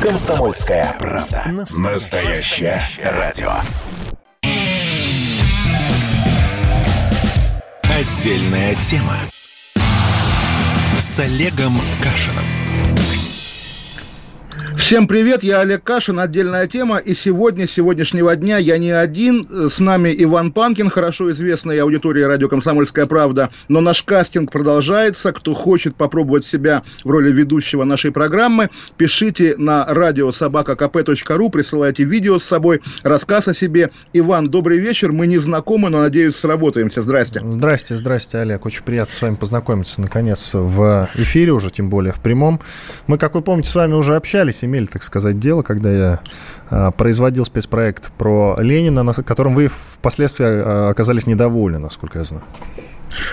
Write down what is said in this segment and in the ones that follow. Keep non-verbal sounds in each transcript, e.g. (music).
Комсомольская правда. Настоящее радио. Отдельная тема. С Олегом Кашиным. Всем привет, я Олег Кашин, отдельная тема, и сегодня, с сегодняшнего дня я не один, с нами Иван Панкин, хорошо известный аудитории радио «Комсомольская правда», но наш кастинг продолжается, кто хочет попробовать себя в роли ведущего нашей программы, пишите на радиособакакп.ру, присылайте видео с собой, рассказ о себе. Иван, добрый вечер, мы не знакомы, но, надеюсь, сработаемся. Здрасте. Здрасте, здрасте, Олег, очень приятно с вами познакомиться, наконец, в эфире уже, тем более в прямом. Мы, как вы помните, с вами уже общались, имели, так сказать, дело, когда я э, производил спецпроект про Ленина, на котором вы впоследствии э, оказались недовольны, насколько я знаю.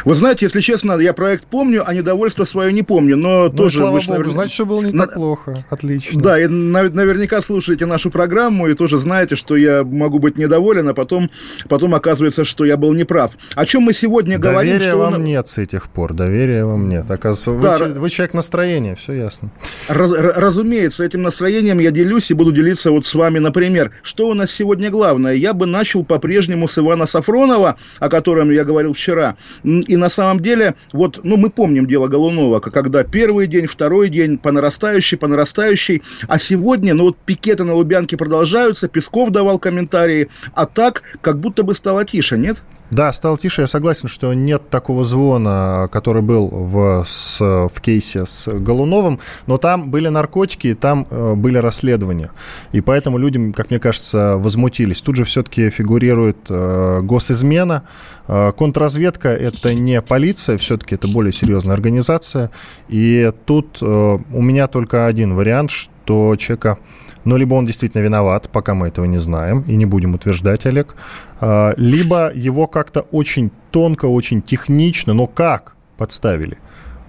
Вы знаете, если честно, я проект помню, а недовольство свое не помню, но ну, тоже... слава богу, наверняка... значит, все было не на... так плохо. Отлично. Да, и наверняка слушаете нашу программу и тоже знаете, что я могу быть недоволен, а потом, потом оказывается, что я был неправ. О чем мы сегодня Доверия говорим? Доверия вам он... нет с этих пор, доверия вам нет. Оказывается, да, вы, вы человек настроения, все ясно. Раз, разумеется, этим настроением я делюсь и буду делиться вот с вами, например. Что у нас сегодня главное? Я бы начал по-прежнему с Ивана Сафронова, о котором я говорил вчера. И на самом деле, вот, ну, мы помним дело Голунова, когда первый день, второй день, по нарастающей, по нарастающей, а сегодня, ну, вот пикеты на Лубянке продолжаются, Песков давал комментарии, а так, как будто бы стало тише, нет? Да, стало тише. Я согласен, что нет такого звона, который был в, с, в кейсе с Голуновым, но там были наркотики, там э, были расследования. И поэтому людям, как мне кажется, возмутились. Тут же все-таки фигурирует э, госизмена. Э, контрразведка – это не полиция, все-таки это более серьезная организация. И тут э, у меня только один вариант, что человека но либо он действительно виноват, пока мы этого не знаем и не будем утверждать, Олег, а, либо его как-то очень тонко, очень технично, но как подставили.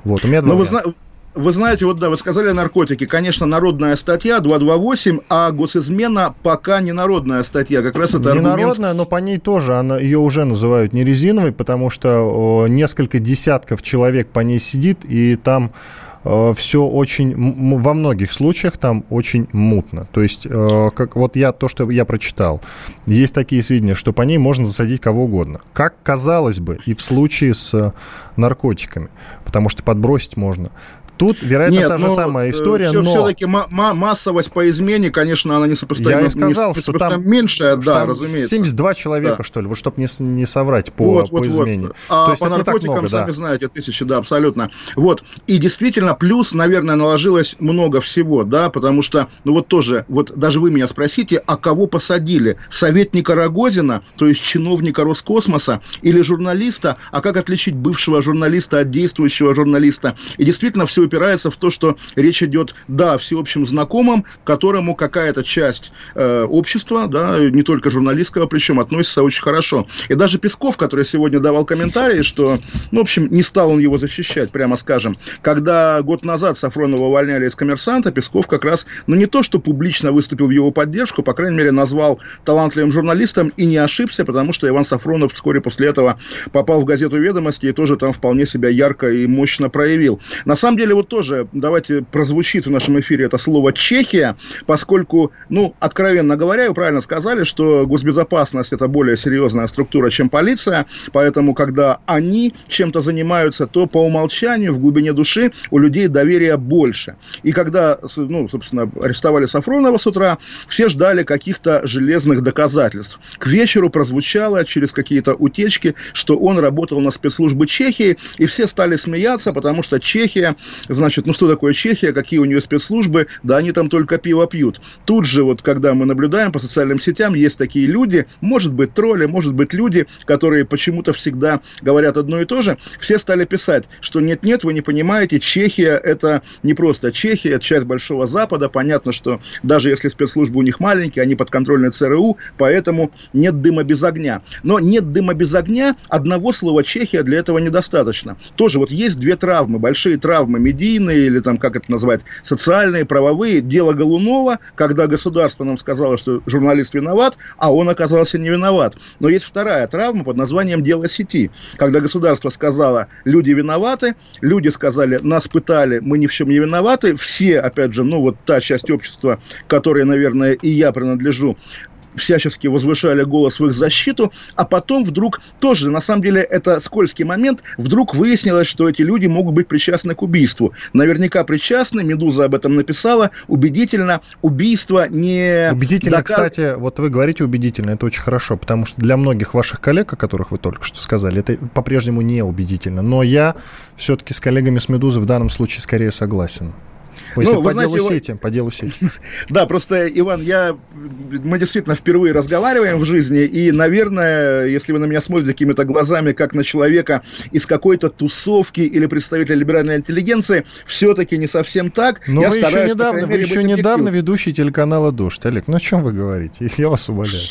Вот, у меня два но вы, вы знаете, вот да, вы сказали наркотики. Конечно, народная статья 228, а госизмена пока не народная статья. Как раз это Не аргумент... народная, но по ней тоже, она, ее уже называют не резиновой, потому что о, несколько десятков человек по ней сидит, и там Э, все очень, во многих случаях там очень мутно. То есть, э, как вот я, то, что я прочитал, есть такие сведения, что по ней можно засадить кого угодно. Как казалось бы, и в случае с наркотиками, потому что подбросить можно. Тут, вероятно, Нет, та же ну, самая история, все, но... Все-таки массовость по измене, конечно, она не сопоставима. Я и сказал, что там... Меньшая, да, там разумеется. 72 человека, да. что ли, вот чтобы не, не соврать по, вот, по вот, измене. Вот. А То есть по наркотикам, много, сами да. знаете, тысячи, да, абсолютно. Вот. И действительно, плюс, наверное, наложилось много всего, да, потому что, ну вот тоже, вот даже вы меня спросите, а кого посадили? Советника Рогозина, то есть чиновника Роскосмоса, или журналиста? А как отличить бывшего журналиста от действующего журналиста? И действительно, все упирается в то, что речь идет, да, знакомом, к которому какая-то часть э, общества, да, не только журналистского, причем относится очень хорошо. И даже Песков, который сегодня давал комментарии, что, ну, в общем, не стал он его защищать, прямо скажем. Когда год назад Сафронова увольняли из коммерсанта, Песков как раз, ну, не то, что публично выступил в его поддержку, по крайней мере, назвал талантливым журналистом и не ошибся, потому что Иван Сафронов вскоре после этого попал в газету «Ведомости» и тоже там вполне себя ярко и мощно проявил. На самом деле, вот тоже давайте прозвучит в нашем эфире это слово Чехия, поскольку, ну, откровенно говоря, вы правильно сказали, что госбезопасность это более серьезная структура, чем полиция, поэтому, когда они чем-то занимаются, то по умолчанию в глубине души у людей доверия больше. И когда, ну, собственно, арестовали Сафронова с утра, все ждали каких-то железных доказательств. К вечеру прозвучало через какие-то утечки, что он работал на спецслужбы Чехии, и все стали смеяться, потому что Чехия Значит, ну что такое Чехия, какие у нее спецслужбы? Да они там только пиво пьют. Тут же вот, когда мы наблюдаем по социальным сетям, есть такие люди, может быть тролли, может быть люди, которые почему-то всегда говорят одно и то же. Все стали писать, что нет-нет, вы не понимаете, Чехия это не просто Чехия, это часть Большого Запада. Понятно, что даже если спецслужбы у них маленькие, они подконтрольны ЦРУ, поэтому нет дыма без огня. Но нет дыма без огня, одного слова Чехия для этого недостаточно. Тоже вот есть две травмы, большие травмы медийные или там, как это назвать, социальные, правовые. Дело Голунова, когда государство нам сказало, что журналист виноват, а он оказался не виноват. Но есть вторая травма под названием «дело сети», когда государство сказало, люди виноваты, люди сказали, нас пытали, мы ни в чем не виноваты, все, опять же, ну вот та часть общества, которой, наверное, и я принадлежу, всячески возвышали голос в их защиту, а потом вдруг тоже, на самом деле, это скользкий момент, вдруг выяснилось, что эти люди могут быть причастны к убийству. Наверняка причастны, Медуза об этом написала, убедительно, убийство не... Убедительно, доказ... кстати, вот вы говорите убедительно, это очень хорошо, потому что для многих ваших коллег, о которых вы только что сказали, это по-прежнему не убедительно. Но я все-таки с коллегами с Медузы в данном случае скорее согласен. Если ну, по знаете, делу сети, по делу сети. (laughs) Да, просто, Иван, я, мы действительно впервые разговариваем в жизни, и, наверное, если вы на меня смотрите какими-то глазами, как на человека из какой-то тусовки или представителя либеральной интеллигенции, все-таки не совсем так. Но я вы еще недавно, вы еще недавно ведущий телеканала «Дождь». Олег, ну о чем вы говорите? (laughs) Я вас умоляю.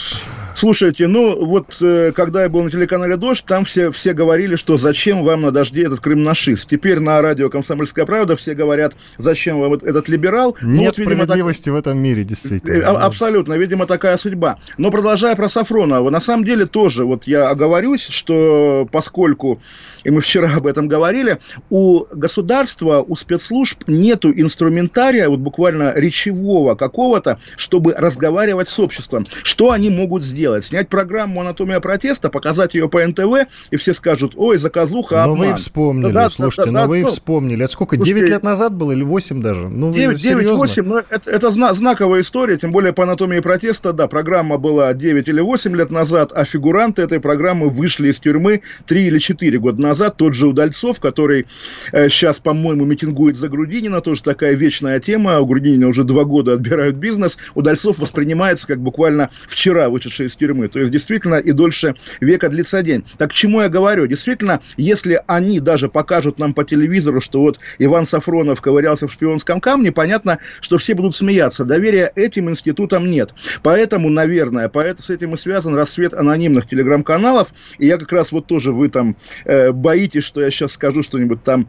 Слушайте, ну вот э, когда я был на телеканале «Дождь», там все, все говорили, что зачем вам на «Дожде» этот крым-нашист. Теперь на радио «Комсомольская правда» все говорят, зачем вам этот либерал. Ну, Нет вот, видимо, справедливости так... в этом мире, действительно. Э, а, абсолютно, видимо, такая судьба. Но продолжая про Сафронова, на самом деле тоже, вот я оговорюсь, что поскольку, и мы вчера об этом говорили, у государства, у спецслужб нету инструментария, вот буквально речевого какого-то, чтобы разговаривать с обществом. Что они могут сделать? Сделать? Снять программу «Анатомия протеста», показать ее по НТВ, и все скажут, ой, заказуха, обман. Ну вы вспомнили, да, слушайте, да, ну вы ну, вспомнили. Это сколько, слушайте, 9 лет назад было или 8 даже? Ну, 9, 9 8, но это, это знаковая история, тем более по «Анатомии протеста», да, программа была 9 или 8 лет назад, а фигуранты этой программы вышли из тюрьмы 3 или 4 года назад. Тот же Удальцов, который э, сейчас, по-моему, митингует за Грудинина, тоже такая вечная тема. У Грудинина уже два года отбирают бизнес. Удальцов воспринимается как буквально вчера вышедший из из тюрьмы. То есть, действительно, и дольше века длится день. Так к чему я говорю? Действительно, если они даже покажут нам по телевизору, что вот Иван Сафронов ковырялся в шпионском камне, понятно, что все будут смеяться. Доверия этим институтам нет. Поэтому, наверное, поэтому с этим и связан рассвет анонимных телеграм-каналов. И я как раз вот тоже, вы там э, боитесь, что я сейчас скажу что-нибудь там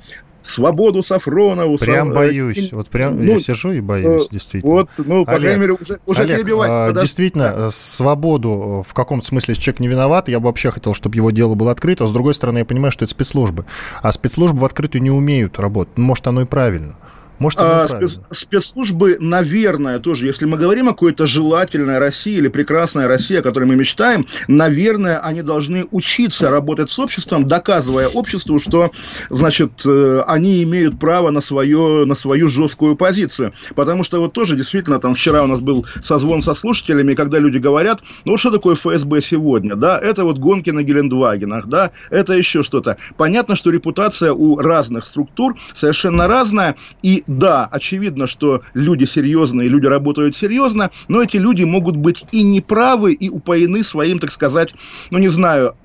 свободу Сафронову. Прям боюсь. Вот прям ну, я сижу и боюсь, э, действительно. Вот, ну, по Олег, крайней мере, уже, уже Олег, перебивать. А, действительно, да. свободу в каком-то смысле, человек не виноват, я бы вообще хотел, чтобы его дело было открыто. А с другой стороны, я понимаю, что это спецслужбы. А спецслужбы в открытую не умеют работать. Может, оно и правильно. Может, а, спец, спецслужбы, наверное, тоже, если мы говорим о какой-то желательной России или прекрасной России, о которой мы мечтаем, наверное, они должны учиться работать с обществом, доказывая обществу, что, значит, э, они имеют право на, свое, на свою жесткую позицию. Потому что вот тоже, действительно, там вчера у нас был созвон со слушателями, когда люди говорят, ну, что такое ФСБ сегодня, да, это вот гонки на Гелендвагенах, да, это еще что-то. Понятно, что репутация у разных структур совершенно разная, и да, очевидно, что люди серьезные, люди работают серьезно, но эти люди могут быть и неправы, и упоены своим, так сказать, ну не знаю,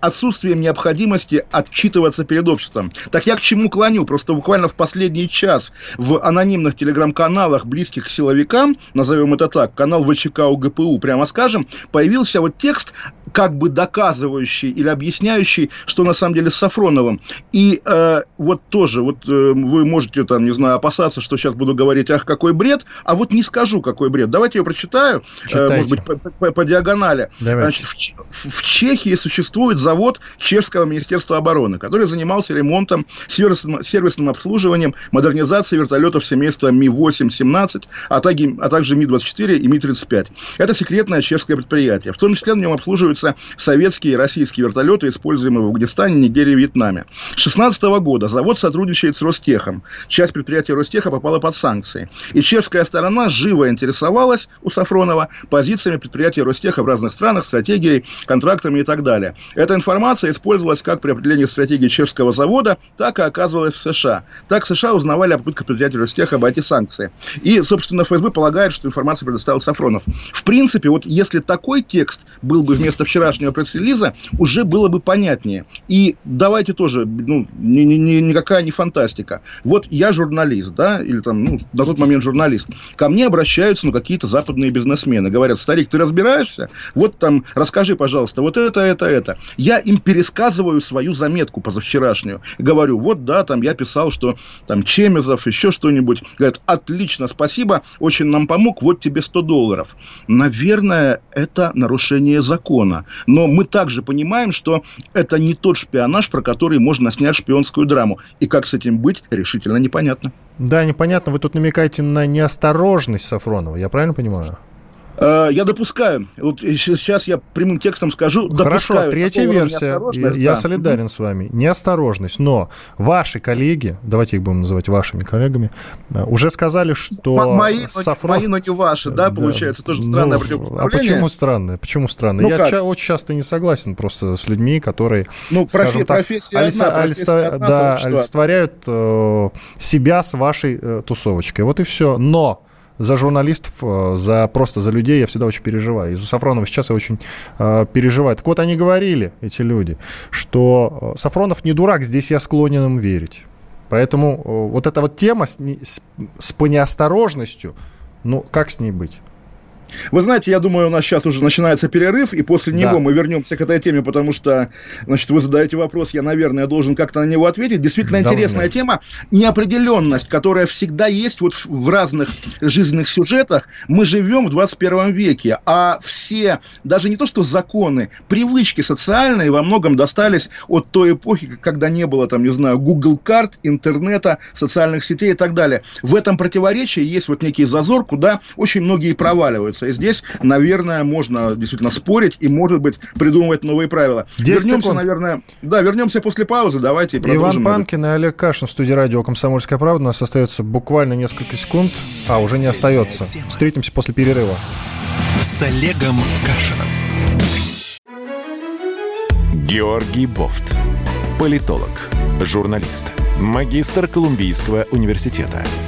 отсутствием необходимости отчитываться перед обществом. Так я к чему клоню? Просто буквально в последний час в анонимных телеграм-каналах, близких к силовикам, назовем это так, канал ВЧК УГПУ, прямо скажем, появился вот текст, как бы доказывающий или объясняющий, что на самом деле с Сафроновым. И э, вот тоже, вот э, вы можете там, не знаю, опасаться, что сейчас буду говорить, ах, какой бред, а вот не скажу, какой бред. Давайте я прочитаю, э, может быть, по, по, по диагонали. Значит, в, в Чехии существует существует завод Чешского Министерства обороны, который занимался ремонтом, сервисным, сервисным обслуживанием, модернизацией вертолетов семейства Ми-8-17, а, также, а также Ми-24 и Ми-35. Это секретное чешское предприятие. В том числе на нем обслуживаются советские и российские вертолеты, используемые в Афганистане, Нигерии и Вьетнаме. С 2016 года завод сотрудничает с Ростехом. Часть предприятия Ростеха попала под санкции. И чешская сторона живо интересовалась у Сафронова позициями предприятия Ростеха в разных странах, стратегией, контрактами и так далее. Эта информация использовалась как при определении стратегии чешского завода, так и оказывалась в США. Так США узнавали о попытках предприятия Ростеха обойти санкции. И, собственно, ФСБ полагает, что информацию предоставил Сафронов. В принципе, вот если такой текст был бы вместо вчерашнего пресс-релиза, уже было бы понятнее. И давайте тоже, ну, ни, ни, ни, никакая не фантастика. Вот я журналист, да, или там, ну, на тот момент журналист. Ко мне обращаются, ну, какие-то западные бизнесмены. Говорят, старик, ты разбираешься? Вот там, расскажи, пожалуйста, вот это, это, это. Я им пересказываю свою заметку позавчерашнюю. Говорю, вот, да, там я писал, что там Чемезов, еще что-нибудь. Говорят, отлично, спасибо, очень нам помог, вот тебе 100 долларов. Наверное, это нарушение закона. Но мы также понимаем, что это не тот шпионаж, про который можно снять шпионскую драму. И как с этим быть, решительно непонятно. Да, непонятно. Вы тут намекаете на неосторожность Сафронова, я правильно понимаю? Э, я допускаю. Вот сейчас я прямым текстом скажу. Хорошо, третья версия. Я, я солидарен с вами. Неосторожность. Но ваши коллеги, давайте их будем называть вашими коллегами, э, уже сказали, что мои, Сафрон... мои, но не ваши, да, получается, да. тоже странное ну, А почему странное? Почему странное? Ну, я ча- очень часто не согласен просто с людьми, которые, ну, скажем профи- так, профессия олица- одна, олица- одна, да, олицетворяют э, себя с вашей э, тусовочкой. Вот и все. Но за журналистов, э, за просто за людей я всегда очень переживаю. И за Сафронова сейчас я очень э, переживаю. Так вот, они говорили, эти люди, что э, Сафронов не дурак, здесь я склонен им верить. Поэтому э, вот эта вот тема с, с, с неосторожностью, ну, как с ней быть? Вы знаете, я думаю, у нас сейчас уже начинается перерыв, и после него да. мы вернемся к этой теме, потому что, значит, вы задаете вопрос, я, наверное, должен как-то на него ответить. Действительно Должны. интересная тема. Неопределенность, которая всегда есть вот в разных жизненных сюжетах. Мы живем в 21 веке, а все, даже не то что законы, привычки социальные во многом достались от той эпохи, когда не было, там, не знаю, Google карт, интернета, социальных сетей и так далее. В этом противоречии есть вот некий зазор, куда очень многие проваливаются находится. И здесь, наверное, можно действительно спорить и, может быть, придумывать новые правила. Вернемся, секунд. наверное, да, вернемся после паузы. Давайте продолжим. Иван Панкин и Олег Кашин в студии радио «Комсомольская правда». У нас остается буквально несколько секунд. А, уже не остается. Встретимся после перерыва. С Олегом Кашином. Георгий Бофт. Политолог, журналист, магистр Колумбийского университета –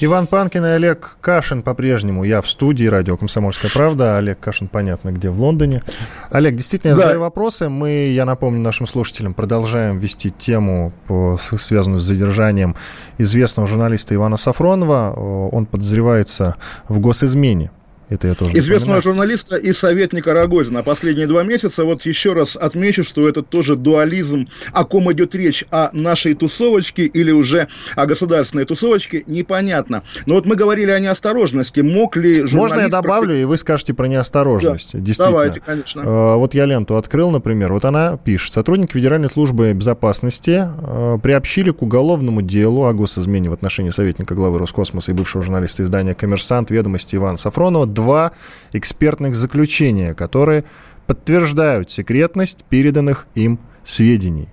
Иван Панкин и Олег Кашин по-прежнему. Я в студии радио «Комсомольская правда». Олег Кашин, понятно, где, в Лондоне. Олег, действительно, я да. задаю вопросы. Мы, я напомню нашим слушателям, продолжаем вести тему, по, связанную с задержанием известного журналиста Ивана Сафронова. Он подозревается в госизмене. Это я тоже Известного журналиста и советника Рогозина. Последние два месяца, вот еще раз отмечу, что это тоже дуализм. О ком идет речь? О нашей тусовочке или уже о государственной тусовочке? Непонятно. Но вот мы говорили о неосторожности. Мог ли журналист... Можно я добавлю, и вы скажете про неосторожность? Да. Действительно. Давайте, конечно. Э, вот я ленту открыл, например. Вот она пишет. Сотрудники Федеральной службы безопасности э, приобщили к уголовному делу о госизмене в отношении советника главы Роскосмоса и бывшего журналиста издания «Коммерсант» ведомости Ивана Сафронова два экспертных заключения, которые подтверждают секретность переданных им сведений.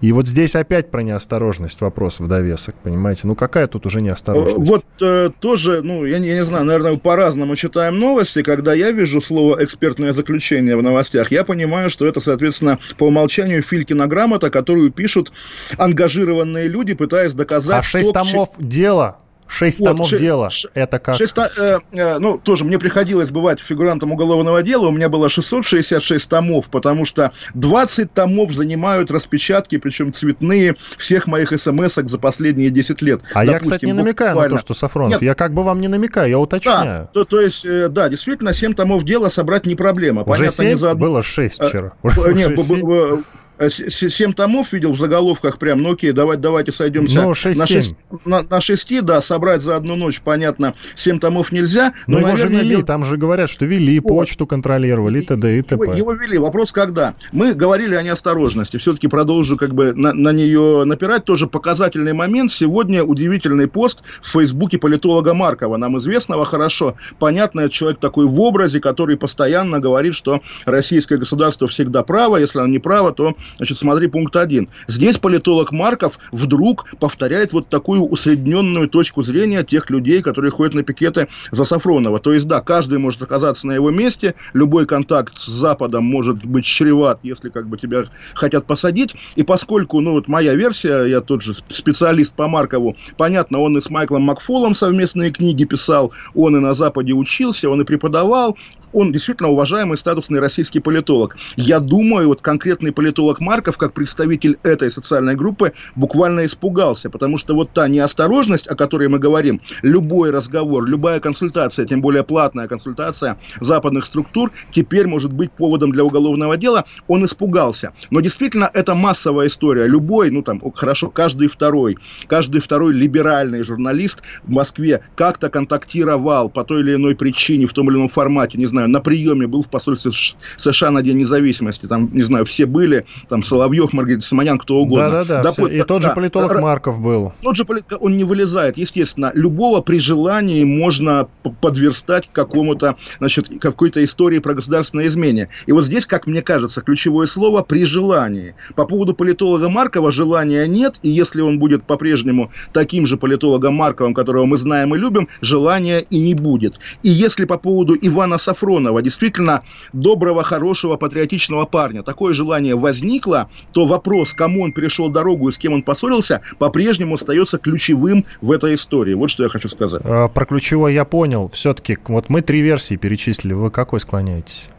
И вот здесь опять про неосторожность вопрос в довесок, понимаете? Ну какая тут уже неосторожность? Вот э, тоже, ну я, я не знаю, наверное, по-разному читаем новости. Когда я вижу слово «экспертное заключение» в новостях, я понимаю, что это, соответственно, по умолчанию Филькина грамота, которую пишут ангажированные люди, пытаясь доказать... А шесть томов дела Шесть вот, томов ше- дела. Ш- это как? Шесть, э, э, ну, тоже мне приходилось бывать фигурантом уголовного дела. У меня было 666 томов, потому что 20 томов занимают распечатки, причем цветные, всех моих смс за последние 10 лет. А Допустим, я, кстати, не намекаю буквально... на то, что Сафронов. Нет. Я как бы вам не намекаю, я уточняю. Да, то, то есть, э, да, действительно, 7 томов дела собрать не проблема. Уже Понятно, 7? Не за... Было 6 э, вчера. Э, нет, 7? Э, семь томов видел в заголовках прям, ну окей, давайте, давайте сойдемся ну, 6, на, 6, на, на 6, да, собрать за одну ночь, понятно, семь томов нельзя. Но, но его наверное, же вели, дел... там же говорят, что вели, вот. почту контролировали, и т.д. и т.п. Его, его вели, вопрос когда. Мы говорили о неосторожности, все-таки продолжу как бы на, на нее напирать, тоже показательный момент. Сегодня удивительный пост в фейсбуке политолога Маркова, нам известного хорошо, понятно, человек такой в образе, который постоянно говорит, что российское государство всегда право, если оно не право, то значит, смотри пункт один. Здесь политолог Марков вдруг повторяет вот такую усредненную точку зрения тех людей, которые ходят на пикеты за Сафронова. То есть, да, каждый может оказаться на его месте, любой контакт с Западом может быть чреват, если как бы тебя хотят посадить. И поскольку, ну вот моя версия, я тот же специалист по Маркову, понятно, он и с Майклом Макфолом совместные книги писал, он и на Западе учился, он и преподавал, он действительно уважаемый статусный российский политолог. Я думаю, вот конкретный политолог Марков, как представитель этой социальной группы, буквально испугался, потому что вот та неосторожность, о которой мы говорим, любой разговор, любая консультация, тем более платная консультация западных структур, теперь может быть поводом для уголовного дела, он испугался. Но действительно, это массовая история. Любой, ну там, хорошо, каждый второй, каждый второй либеральный журналист в Москве как-то контактировал по той или иной причине, в том или ином формате, не знаю, на приеме был в посольстве США на День независимости, там, не знаю, все были, там, Соловьев, Маргарита Симонян, кто угодно. Да-да-да, да, и тот же политолог да, Марков был. Тот же политолог, он не вылезает, естественно. Любого при желании можно подверстать к какому-то, значит, какой-то истории про государственное изменение. И вот здесь, как мне кажется, ключевое слово «при желании». По поводу политолога Маркова желания нет, и если он будет по-прежнему таким же политологом Марковым, которого мы знаем и любим, желания и не будет. И если по поводу Ивана Сафронова Сафронова, действительно доброго, хорошего, патриотичного парня, такое желание возникло, то вопрос, кому он перешел дорогу и с кем он поссорился, по-прежнему остается ключевым в этой истории. Вот что я хочу сказать. А, про ключевое я понял. Все-таки вот мы три версии перечислили. Вы какой склоняетесь?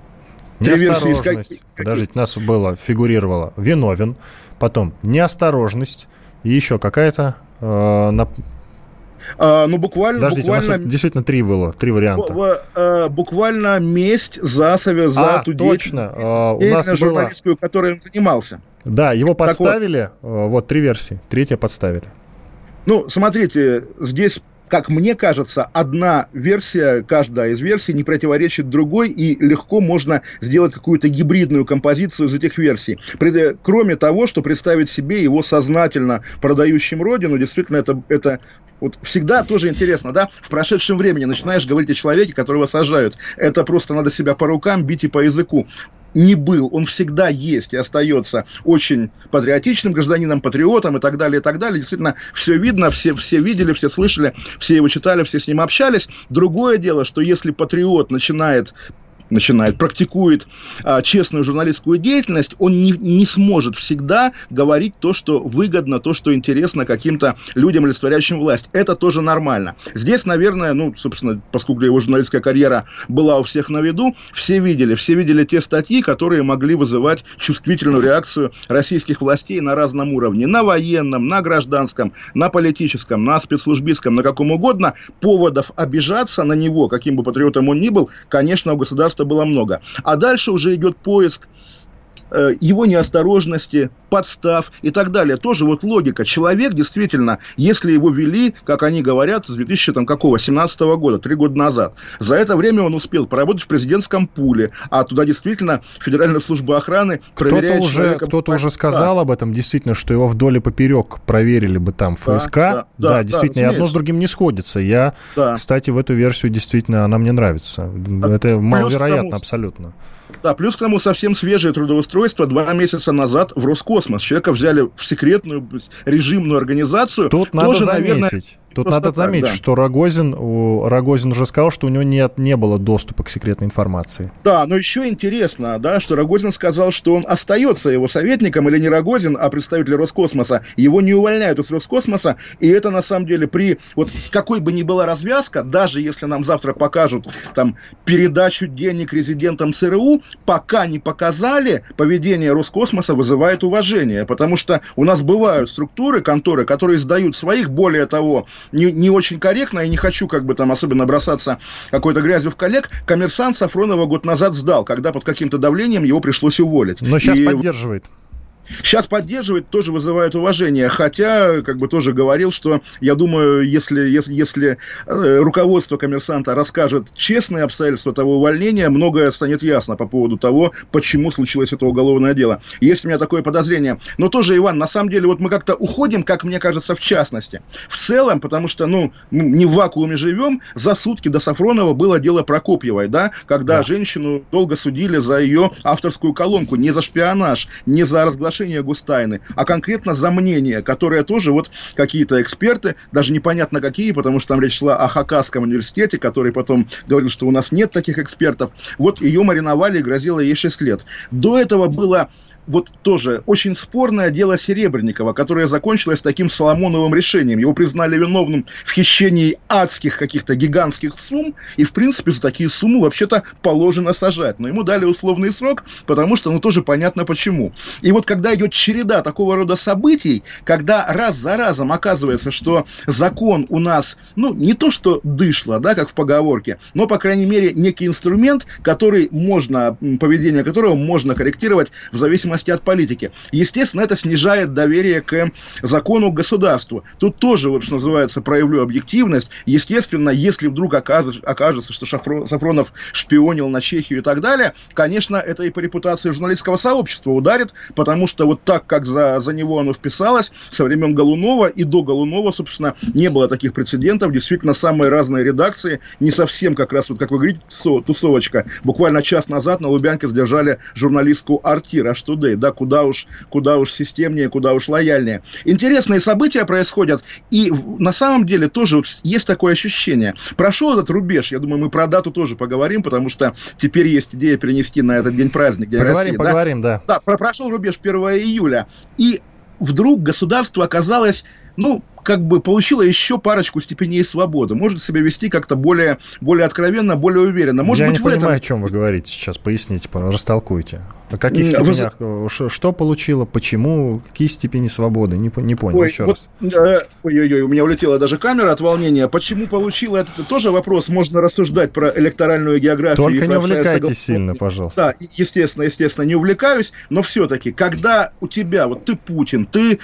Неосторожность. Как... Подождите, нас было, фигурировало виновен, потом неосторожность и еще какая-то э, а, ну, буквально... Подождите, буквально, у нас действительно три было, три варианта. А, буквально месть за, за а, ту точно. А, у нас журналистскую, было... которой он занимался. Да, его подставили, вот. вот три версии, третья подставили. Ну, смотрите, здесь как мне кажется, одна версия, каждая из версий не противоречит другой, и легко можно сделать какую-то гибридную композицию из этих версий. Кроме того, что представить себе его сознательно продающим родину, действительно, это, это вот всегда тоже интересно, да, в прошедшем времени начинаешь говорить о человеке, которого сажают. Это просто надо себя по рукам бить и по языку не был, он всегда есть и остается очень патриотичным гражданином, патриотом и так далее, и так далее. Действительно, все видно, все, все видели, все слышали, все его читали, все с ним общались. Другое дело, что если патриот начинает начинает, практикует а, честную журналистскую деятельность, он не, не сможет всегда говорить то, что выгодно, то, что интересно каким-то людям, олицетворяющим власть. Это тоже нормально. Здесь, наверное, ну, собственно, поскольку его журналистская карьера была у всех на виду, все видели, все видели те статьи, которые могли вызывать чувствительную реакцию российских властей на разном уровне. На военном, на гражданском, на политическом, на спецслужбистском, на каком угодно. Поводов обижаться на него, каким бы патриотом он ни был, конечно, у государства государства было много. А дальше уже идет поиск его неосторожности, подстав и так далее. Тоже вот логика. Человек действительно, если его вели, как они говорят, с 2017 года, три года назад, за это время он успел поработать в президентском пуле, а туда действительно Федеральная служба охраны проверяет Кто-то уже, кто уже сказал об этом, действительно, что его вдоль и поперек проверили бы там ФСК. Да, да, да, да действительно, да, одно с другим не сходится. Я, да. кстати, в эту версию действительно, она мне нравится. Это маловероятно абсолютно. Да, плюс к тому совсем свежее трудоустройство. Два месяца назад в Роскосмос человека взяли в секретную режимную организацию. Тут надо Тоже, заметить. Наверное, Тут надо так, заметить, да. что Рогозин, Рогозин уже сказал, что у него нет, не было доступа к секретной информации. Да, но еще интересно, да, что Рогозин сказал, что он остается его советником, или не Рогозин, а представитель Роскосмоса. Его не увольняют из Роскосмоса, и это на самом деле при, вот какой бы ни была развязка, даже если нам завтра покажут там передачу денег резидентам ЦРУ, пока не показали, поведение Роскосмоса вызывает уважение, потому что у нас бывают структуры, конторы, которые сдают своих, более того, не, не очень корректно, и не хочу как бы там особенно бросаться какой-то грязью в коллег, коммерсант Сафронова год назад сдал, когда под каким-то давлением его пришлось уволить. Но сейчас и... поддерживает. Сейчас поддерживает тоже вызывает уважение, хотя, как бы тоже говорил, что я думаю, если, если, если э, руководство коммерсанта расскажет честные обстоятельства того увольнения, многое станет ясно по поводу того, почему случилось это уголовное дело. Есть у меня такое подозрение. Но тоже, Иван, на самом деле, вот мы как-то уходим, как мне кажется, в частности. В целом, потому что, ну, не в вакууме живем, за сутки до Сафронова было дело Прокопьевой, да, когда да. женщину долго судили за ее авторскую колонку, не за шпионаж, не за разглашение разглашение гостайны, а конкретно за мнение, которое тоже вот какие-то эксперты, даже непонятно какие, потому что там речь шла о Хакасском университете, который потом говорил, что у нас нет таких экспертов. Вот ее мариновали и грозило ей 6 лет. До этого было вот тоже очень спорное дело Серебренникова, которое закончилось таким Соломоновым решением. Его признали виновным в хищении адских каких-то гигантских сумм, и, в принципе, за такие суммы вообще-то положено сажать. Но ему дали условный срок, потому что, ну, тоже понятно почему. И вот когда идет череда такого рода событий, когда раз за разом оказывается, что закон у нас, ну, не то что дышло, да, как в поговорке, но, по крайней мере, некий инструмент, который можно, поведение которого можно корректировать в зависимости зависимости от политики. Естественно, это снижает доверие к закону государству. Тут тоже, вот, что называется, проявлю объективность. Естественно, если вдруг окажется, что Сафронов шпионил на Чехию и так далее, конечно, это и по репутации журналистского сообщества ударит, потому что вот так, как за, за него оно вписалось, со времен Голунова и до Голунова, собственно, не было таких прецедентов. Действительно, самые разные редакции, не совсем как раз, вот как вы говорите, тусовочка. Буквально час назад на Лубянке задержали журналистку Артир. А что Day, да, куда уж, куда уж системнее, куда уж лояльнее. Интересные события происходят, и на самом деле тоже есть такое ощущение. Прошел этот рубеж, я думаю, мы про дату тоже поговорим, потому что теперь есть идея перенести на этот день праздник, День поговорим, России. Поговорим, да? Да, да прошел рубеж 1 июля, и вдруг государство оказалось, ну, как бы получила еще парочку степеней свободы, может себя вести как-то более, более откровенно, более уверенно. Может Я быть, не понимаю, этом... о чем вы говорите сейчас, поясните, растолкуйте. О каких степенях, вы... что получила, почему, какие степени свободы, не, не понял, ой, еще вот, раз. Э, ой-ой-ой, у меня улетела даже камера от волнения. Почему получила, это тоже вопрос, можно рассуждать про электоральную географию. Только не увлекайтесь сильно, пожалуйста. Да, естественно, естественно, не увлекаюсь, но все-таки, когда у тебя, вот ты Путин, ты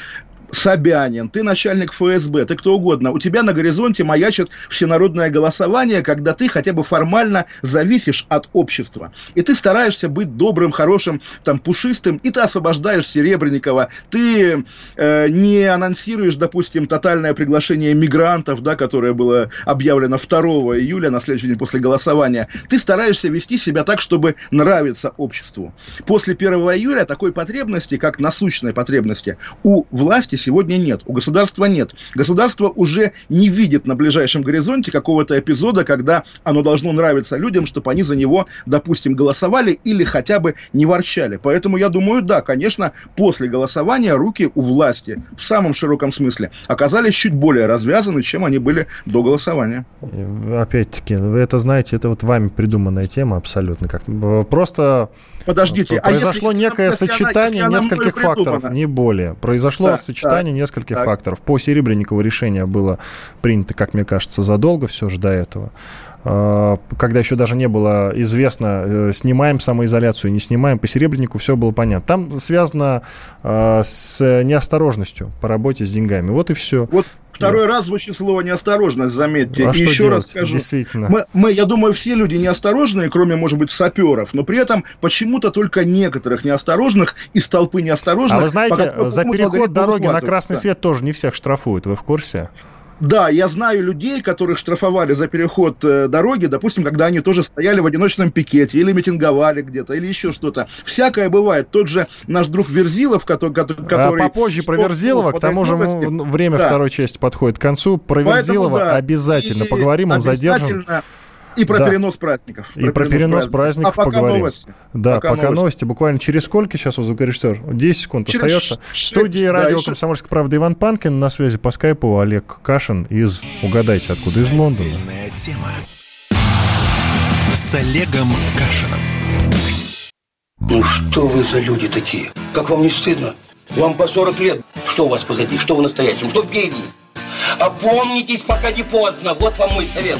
Собянин, ты начальник ФСБ, ты кто угодно, у тебя на горизонте маячит всенародное голосование, когда ты хотя бы формально зависишь от общества. И ты стараешься быть добрым, хорошим, там, пушистым, и ты освобождаешь Серебренникова, ты э, не анонсируешь, допустим, тотальное приглашение мигрантов, да, которое было объявлено 2 июля, на следующий день после голосования. Ты стараешься вести себя так, чтобы нравиться обществу. После 1 июля такой потребности, как насущной потребности, у власти сегодня нет, у государства нет. Государство уже не видит на ближайшем горизонте какого-то эпизода, когда оно должно нравиться людям, чтобы они за него, допустим, голосовали или хотя бы не ворчали. Поэтому я думаю, да, конечно, после голосования руки у власти в самом широком смысле оказались чуть более развязаны, чем они были до голосования. Опять-таки, вы это знаете, это вот вами придуманная тема абсолютно. Как, просто Подождите, произошло а некое сочетание нескольких факторов, не более. Произошло да, сочетание сочетание нескольких так. факторов. По Серебренникову решение было принято, как мне кажется, задолго все же до этого а, когда еще даже не было известно, э, снимаем самоизоляцию, не снимаем, по Серебреннику все было понятно. Там связано э, с неосторожностью по работе с деньгами. Вот и все. Вот Второй да. раз звучит слово неосторожность, заметьте. А и еще делать? раз скажу. Мы, мы, я думаю, все люди неосторожные, кроме, может быть, саперов, но при этом почему-то только некоторых неосторожных из толпы неосторожных. А вы знаете, за переход дороги на красный свет тоже не всех штрафуют, вы в курсе? Да, я знаю людей, которых штрафовали за переход э, дороги, допустим, когда они тоже стояли в одиночном пикете или митинговали где-то, или еще что-то. Всякое бывает. Тот же наш друг Верзилов, который... который а попозже про Верзилова, к тому же время да. второй части подходит к концу. Про Поэтому, Верзилова да, обязательно поговорим, он задержан. И про да. перенос праздников. И про, про перенос праздников, праздников а поговорим. Новости. Да, пока, пока новости. новости. Буквально через сколько сейчас у звукорежиссер? 10 секунд через остается. В студии да, радио еще... «Комсомольская правда» Иван Панкин. На связи по скайпу Олег Кашин из, угадайте откуда, из Лондона. тема с Олегом Кашином. Ну что вы за люди такие? Как вам не стыдно? Вам по 40 лет. Что у вас позади? Что вы настоящем? Что впереди? Опомнитесь, пока не поздно. Вот вам мой совет.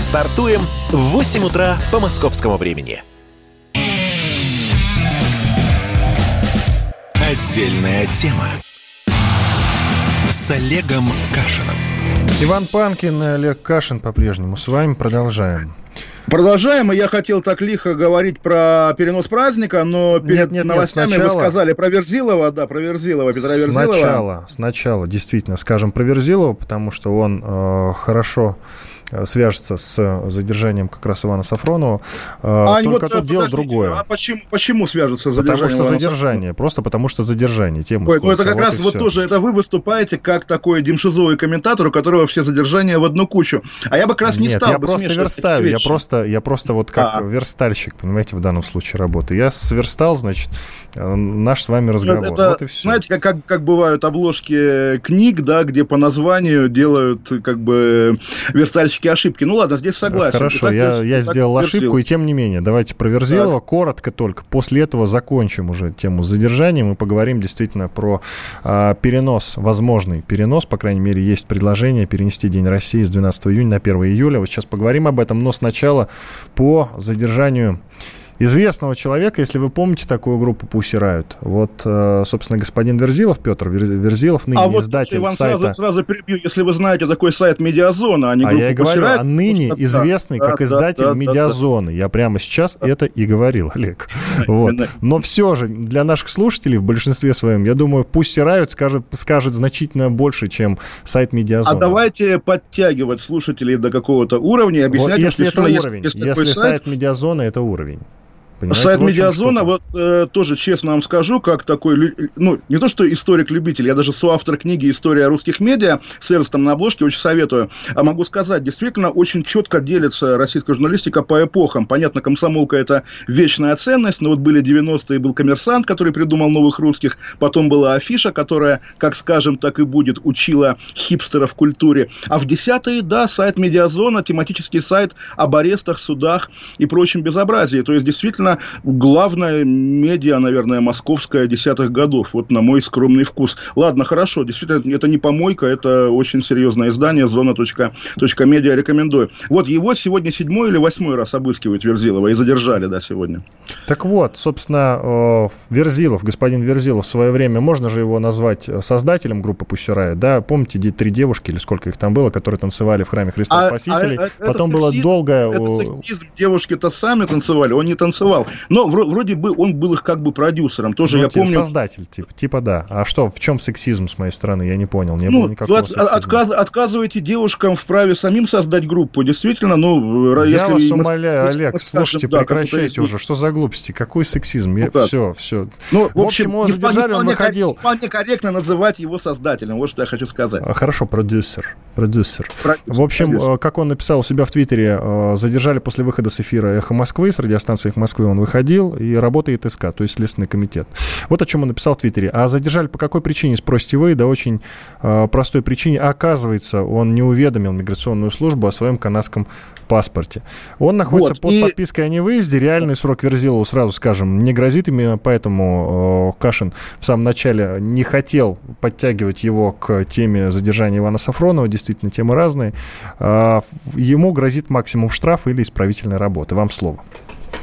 Стартуем в 8 утра по московскому времени. Отдельная тема с Олегом Кашиным. Иван Панкин и Олег Кашин по-прежнему с вами. Продолжаем. Продолжаем, и я хотел так лихо говорить про перенос праздника, но перед нет, нет, новостями нет, сначала... вы сказали про Верзилова, да, про Верзилова, Петра Верзилова. Сначала, сначала, действительно, скажем про Верзилова, потому что он э, хорошо свяжется с задержанием как раз Ивана Сафронова. Э, а Только вот, тут дело другое. А почему, почему свяжется с задержанием Потому что задержание, просто потому что задержание. Тема Ой, ну это как вот раз вот тоже, это вы выступаете как такой демшизовый комментатор, у которого все задержания в одну кучу. А я бы как раз не Нет, стал я просто верстаю, я просто, я просто вот как а. верстальщик, понимаете, в данном случае работаю. Я сверстал, значит, э, наш с вами разговор. Это, вот и все. Знаете, как, как, как бывают обложки книг, да, где по названию делают как бы верстальщики практически ошибки. Ну ладно, здесь согласен. Хорошо, так, я, я сделал ошибку, и тем не менее, давайте про Верзилова так. коротко только. После этого закончим уже тему задержания. Мы поговорим действительно про а, перенос, возможный перенос, по крайней мере, есть предложение перенести День России с 12 июня на 1 июля. Вот сейчас поговорим об этом, но сначала по задержанию известного человека, если вы помните такую группу Pussy Riot. Вот, э, собственно, господин Верзилов, Петр Верзилов, ныне а вот издатель Иван, сайта... Сразу, сразу перебью, если вы знаете такой сайт Медиазона, а не А я и говорю, а ныне известный да, как да, издатель да, Медиазоны. Да, да. Я прямо сейчас да. это и говорил, Олег. (laughs) Вот. Но все же, для наших слушателей в большинстве своем, я думаю, Pussy Riot скажет, скажет значительно больше, чем сайт Медиазона. А давайте подтягивать слушателей до какого-то уровня и объяснять, вот если это уровень, если, если сайт, сайт Медиазона, это уровень. Понимаете, Сайт Медиазона, вот э, тоже честно вам скажу, как такой, ну, не то что историк-любитель, я даже соавтор книги «История русских медиа» с Эрстом на обложке, очень советую. А могу сказать, действительно, очень четко делится российская журналистика по эпохам. Понятно, комсомолка – это вечная ценность, но вот были 90-е, был коммерсант, который придумал новых русских, потом была афиша, которая, как скажем, так и будет, учила хипстеров в культуре. А в десятые, да, сайт Медиазона, тематический сайт об арестах, судах и прочем безобразии. То есть, действительно, наверное, главная медиа, наверное, московская десятых годов, вот на мой скромный вкус. Ладно, хорошо, действительно, это не помойка, это очень серьезное издание, зона.медиа, рекомендую. Вот его сегодня седьмой или восьмой раз обыскивают Верзилова и задержали, да, сегодня. Так вот, собственно, Верзилов, господин Верзилов в свое время, можно же его назвать создателем группы Пущерая, да, помните, три девушки или сколько их там было, которые танцевали в храме Христа а, Спасителей, а, а, потом было долгое... Это сексизм, девушки-то сами танцевали, он не танцевал создавал. Но вроде бы он был их как бы продюсером. Тоже ну, я типа, помню... Создатель, типа, типа да. А что, в чем сексизм с моей стороны? Я не понял. Не ну, было никакого от, сексизма. Отказ, отказываете девушкам в праве самим создать группу. Действительно, ну... Я вас умоляю, мы, Олег, мы слушайте, да, прекращайте уже. Что за глупости? Какой сексизм? Я, ну, все, все. Ну, в общем, его задержали, он выходил... Вполне корректно называть его создателем. Вот что я хочу сказать. А, хорошо, продюсер. Продюсер. продюсер в общем, продюсер. как он написал у себя в Твиттере, э, задержали после выхода с эфира «Эхо Москвы», с радиостанции «Эхо Москвы» он выходил, и работает СК, то есть Следственный комитет. Вот о чем он написал в Твиттере. А задержали по какой причине, спросите вы? Да очень э, простой причине. Оказывается, он не уведомил миграционную службу о своем канадском паспорте. Он находится вот, под и... подпиской о невыезде. Реальный срок Верзилову, сразу скажем, не грозит. Именно поэтому э, Кашин в самом начале не хотел подтягивать его к теме задержания Ивана Сафронова. Действительно, темы разные. Э, ему грозит максимум штраф или исправительной работы. Вам слово.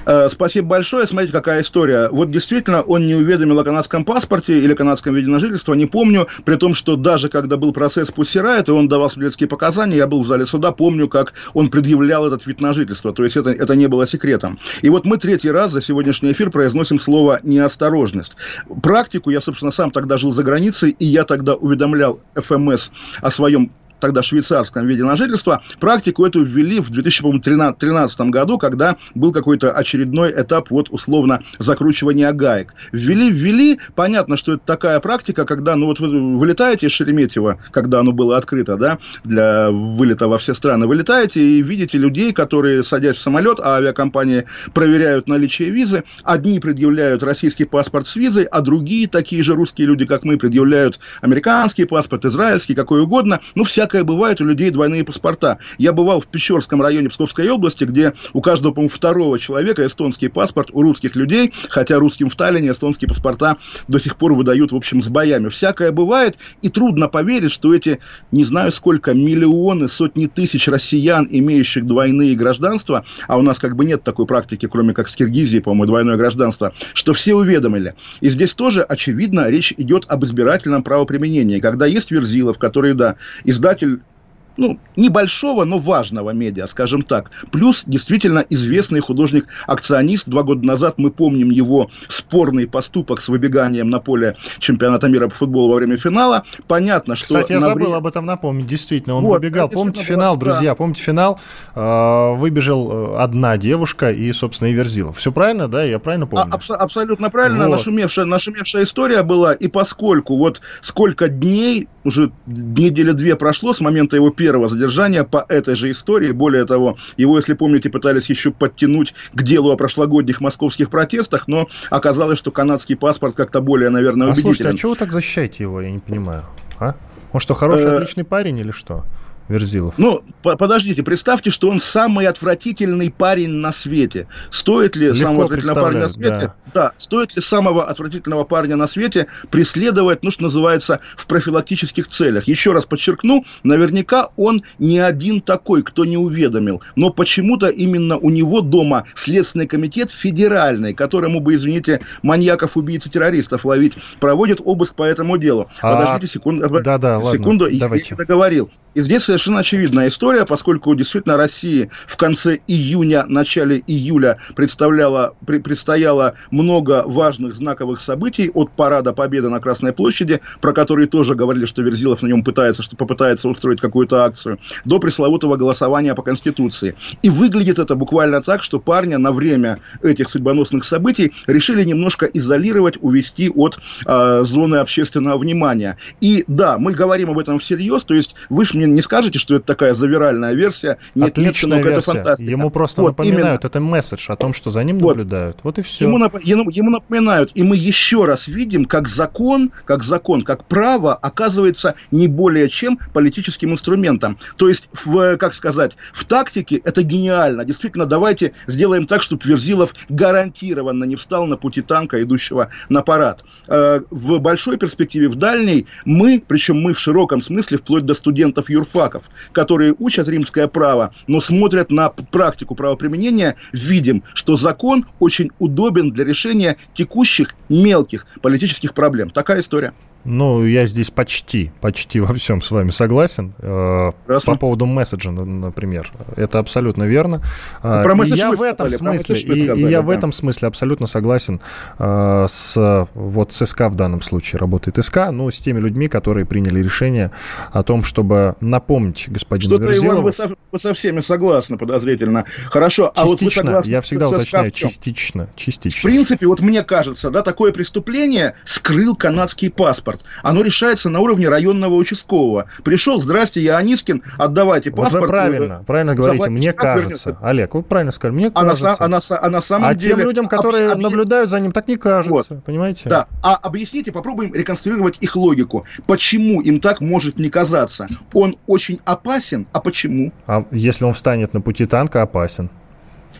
Э, спасибо большое. Смотрите, какая история. Вот действительно, он не уведомил о канадском паспорте или канадском виде на жительство, не помню, при том, что даже когда был процесс Пуссирайт, и он давал свидетельские показания, я был в зале суда, помню, как он предъявлял этот вид на жительство. То есть это, это не было секретом. И вот мы третий раз за сегодняшний эфир произносим слово «неосторожность». Практику я, собственно, сам тогда жил за границей, и я тогда уведомлял ФМС о своем тогда швейцарском виде на жительство, практику эту ввели в 2013 году, когда был какой-то очередной этап вот условно закручивания гаек. Ввели, ввели, понятно, что это такая практика, когда, ну вот вы вылетаете из Шереметьево, когда оно было открыто, да, для вылета во все страны, вылетаете и видите людей, которые, садясь в самолет, а авиакомпании проверяют наличие визы, одни предъявляют российский паспорт с визой, а другие, такие же русские люди, как мы, предъявляют американский паспорт, израильский, какой угодно, ну, вся всякое бывает у людей двойные паспорта. Я бывал в Печорском районе Псковской области, где у каждого, по-моему, второго человека эстонский паспорт у русских людей, хотя русским в Таллине эстонские паспорта до сих пор выдают, в общем, с боями. Всякое бывает, и трудно поверить, что эти, не знаю сколько, миллионы, сотни тысяч россиян, имеющих двойные гражданства, а у нас как бы нет такой практики, кроме как с Киргизией, по-моему, двойное гражданство, что все уведомили. И здесь тоже, очевидно, речь идет об избирательном правоприменении, когда есть Верзилов, который, да, издатель such a ну, небольшого, но важного медиа, скажем так. Плюс действительно известный художник-акционист. Два года назад мы помним его спорный поступок с выбеганием на поле чемпионата мира по футболу во время финала. Понятно, что... Кстати, я забыл время... об этом напомнить. Действительно, он вот, выбегал. Помните финал, была, друзья? Да. Помните финал? Э, выбежал э, одна девушка и, собственно, и Верзилов. Все правильно, да? Я правильно помню? А, абс- абсолютно правильно. Вот. Нашумевшая, нашумевшая история была. И поскольку вот сколько дней, уже недели две прошло с момента его первого первого задержания по этой же истории. Более того, его, если помните, пытались еще подтянуть к делу о прошлогодних московских протестах, но оказалось, что канадский паспорт как-то более, наверное, убедителен. А слушайте, а чего вы так защищаете его, я не понимаю, а? Он что, хороший, э, отличный парень или что? Верзилов. Ну, по подождите, представьте, что он самый отвратительный парень на свете. Стоит ли Легко самого отвратительного парня на свете? Да. да. Стоит ли самого отвратительного парня на свете преследовать, ну, что называется, в профилактических целях? Еще раз подчеркну, наверняка он не один такой, кто не уведомил. Но почему-то именно у него дома Следственный комитет федеральный, которому бы, извините, маньяков, убийц и террористов ловить, проводит обыск по этому делу. А... Подождите секунду. Да, да, секунду, ладно, я давайте. договорил. И здесь совершенно очевидная история, поскольку действительно России в конце июня, начале июля представляла, при, предстояло много важных знаковых событий от парада Победы на Красной площади, про который тоже говорили, что Верзилов на нем пытается, что попытается устроить какую-то акцию, до пресловутого голосования по Конституции. И выглядит это буквально так, что парня на время этих судьбоносных событий решили немножко изолировать, увести от э, зоны общественного внимания. И да, мы говорим об этом всерьез, то есть вы же мне не скажете, что это такая завиральная версия. Нет, Отличная нет, версия. Это ему просто вот, напоминают, именно. это месседж о том, что за ним вот. наблюдают. Вот и все. Ему, ему, ему напоминают, и мы еще раз видим, как закон, как закон, как право оказывается не более чем политическим инструментом. То есть, в, как сказать, в тактике это гениально. Действительно, давайте сделаем так, чтобы Верзилов гарантированно не встал на пути танка, идущего на парад. Э, в большой перспективе, в дальней, мы, причем мы в широком смысле, вплоть до студентов юрфаков, которые учат римское право, но смотрят на практику правоприменения, видим, что закон очень удобен для решения текущих мелких политических проблем. Такая история. Ну, я здесь почти, почти во всем с вами согласен. Э, По поводу месседжа, например. Это абсолютно верно. Ну, про и я в этом сказали, смысле, и, сказали, и я да. в этом смысле абсолютно согласен э, с вот с СК в данном случае работает СК, ну, с теми людьми, которые приняли решение о том, чтобы напомнить господину Что-то, Верзилову... Иван, вы со, вы со всеми согласны подозрительно. Хорошо, частично, а вот вы согласны я всегда уточняю, частично, частично. В принципе, вот мне кажется, да, такое преступление скрыл канадский паспорт оно решается на уровне районного участкового. Пришел, здрасте, я Анискин, отдавайте паспорт. Вот вы правильно, правильно говорите, мне кажется. Вернется. Олег, вы правильно сказали, мне а кажется. А на, а на самом а деле... тем людям, которые об... наблюдают за ним, так не кажется, вот. понимаете? Да, а объясните, попробуем реконструировать их логику. Почему им так может не казаться? Он очень опасен, а почему? А если он встанет на пути танка, опасен.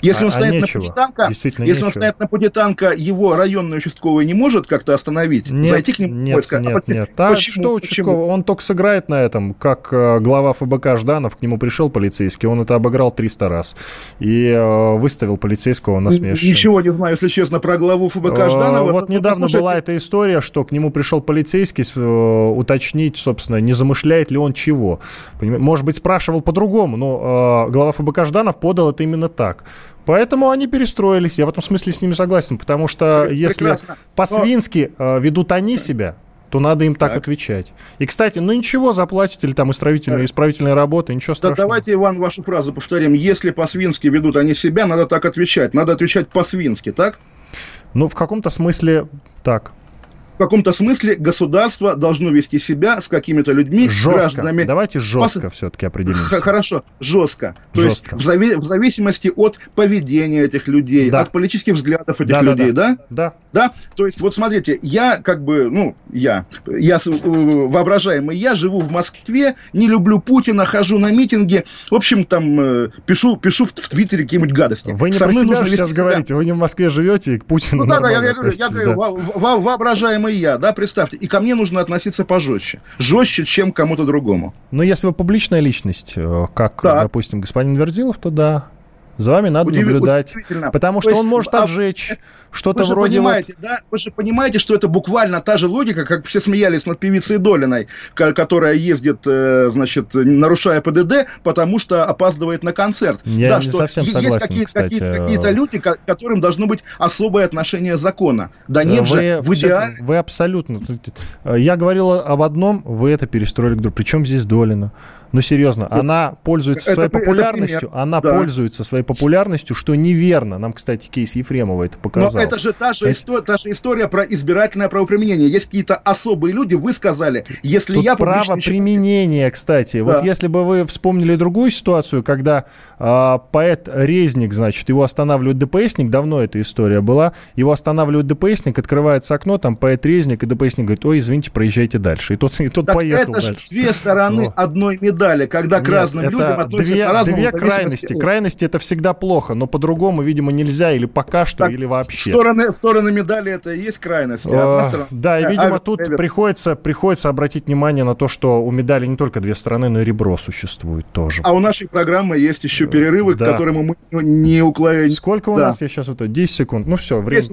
Если он а, стоит а на пути танка, если нечего. он стоит на пути танка, его районный участковый не может как-то остановить, нет, зайти к нему нет, войска. Нет, а нет, а почему? что участковый? Почему? Он только сыграет на этом, как э, глава ФБК Жданов, к нему пришел полицейский, он это обыграл 300 раз и э, выставил полицейского на смеш. Ничего не знаю, если честно, про главу ФБК э, Жданова. Вот недавно была эта история, что к нему пришел полицейский э, уточнить, собственно, не замышляет ли он чего. Может быть, спрашивал по-другому, но глава ФБК Жданов подал это именно так. Поэтому они перестроились. Я в этом смысле с ними согласен, потому что если по-свински. Э, ведут они себя, то надо им так, так отвечать. И, кстати, ну ничего, заплатить или там исправительные, исправительные работы, ничего страшного. Да, давайте, Иван, вашу фразу повторим. Если по-свински ведут они себя, надо так отвечать. Надо отвечать по-свински, так? Ну, в каком-то смысле так. В каком-то смысле государство должно вести себя с какими-то людьми, жестко. гражданами. Давайте жестко Пос... все-таки определимся. Хорошо, жестко. То жестко. есть в, зави... в зависимости от поведения этих людей, да. от политических взглядов этих да, людей, да, да? Да. Да. То есть вот смотрите, я как бы, ну, я, я э, воображаемый, я живу в Москве, не люблю Путина, хожу на митинги, в общем, там э, пишу, пишу в, Твиттере какие-нибудь гадости. Вы не про себя сейчас говорите, вы не в Москве живете и к Путину Ну да, да, я, я говорю, я говорю да. воображаемый я, да, представьте, и ко мне нужно относиться пожестче, жестче, чем кому-то другому. Но если вы публичная личность, э, как, так. допустим, господин Верзилов, то да, за вами надо Удив... наблюдать. Потому что есть, он может а, отжечь что-то вы вроде понимаете, вот... да, Вы же понимаете, что это буквально та же логика, как все смеялись над певицей Долиной, которая ездит, э, значит, нарушая ПДД, потому что опаздывает на концерт. Я да, не что совсем согласен, есть какие-то, кстати. Какие-то, какие-то люди, к которым должно быть особое отношение закона. Да нет вы, же, в идеале... Вы абсолютно... Я говорил об одном, вы это перестроили. Причем здесь Долина? Ну, серьезно, она пользуется это, своей популярностью, она да. пользуется своей популярностью, что неверно. Нам, кстати, кейс Ефремова это показал. Но это же та же, это... история, та же история про избирательное правоприменение. Есть какие-то особые люди, вы сказали, если Тут я... право применения, кстати. Да. Вот если бы вы вспомнили другую ситуацию, когда э, поэт Резник, значит, его останавливает ДПСник, давно эта история была, его останавливает ДПСник, открывается окно, там поэт Резник, и ДПСник говорит, ой, извините, проезжайте дальше. И тот, и тот так поехал это дальше. две стороны Но... одной медали медали, когда к Нет, разным людям относятся две, по-разному. Две крайности. Крайности это всегда плохо, но по-другому, видимо, нельзя или пока что, так, или вообще. Стороны, стороны медали это и есть крайность. Э, да, и, видимо, а, тут Эвер. приходится, приходится обратить внимание на то, что у медали не только две стороны, но и ребро существует тоже. А у нашей программы есть еще э, перерывы, да. к которым мы не уклоняем. Сколько у да. нас, я сейчас вот 10 секунд. Ну все, время,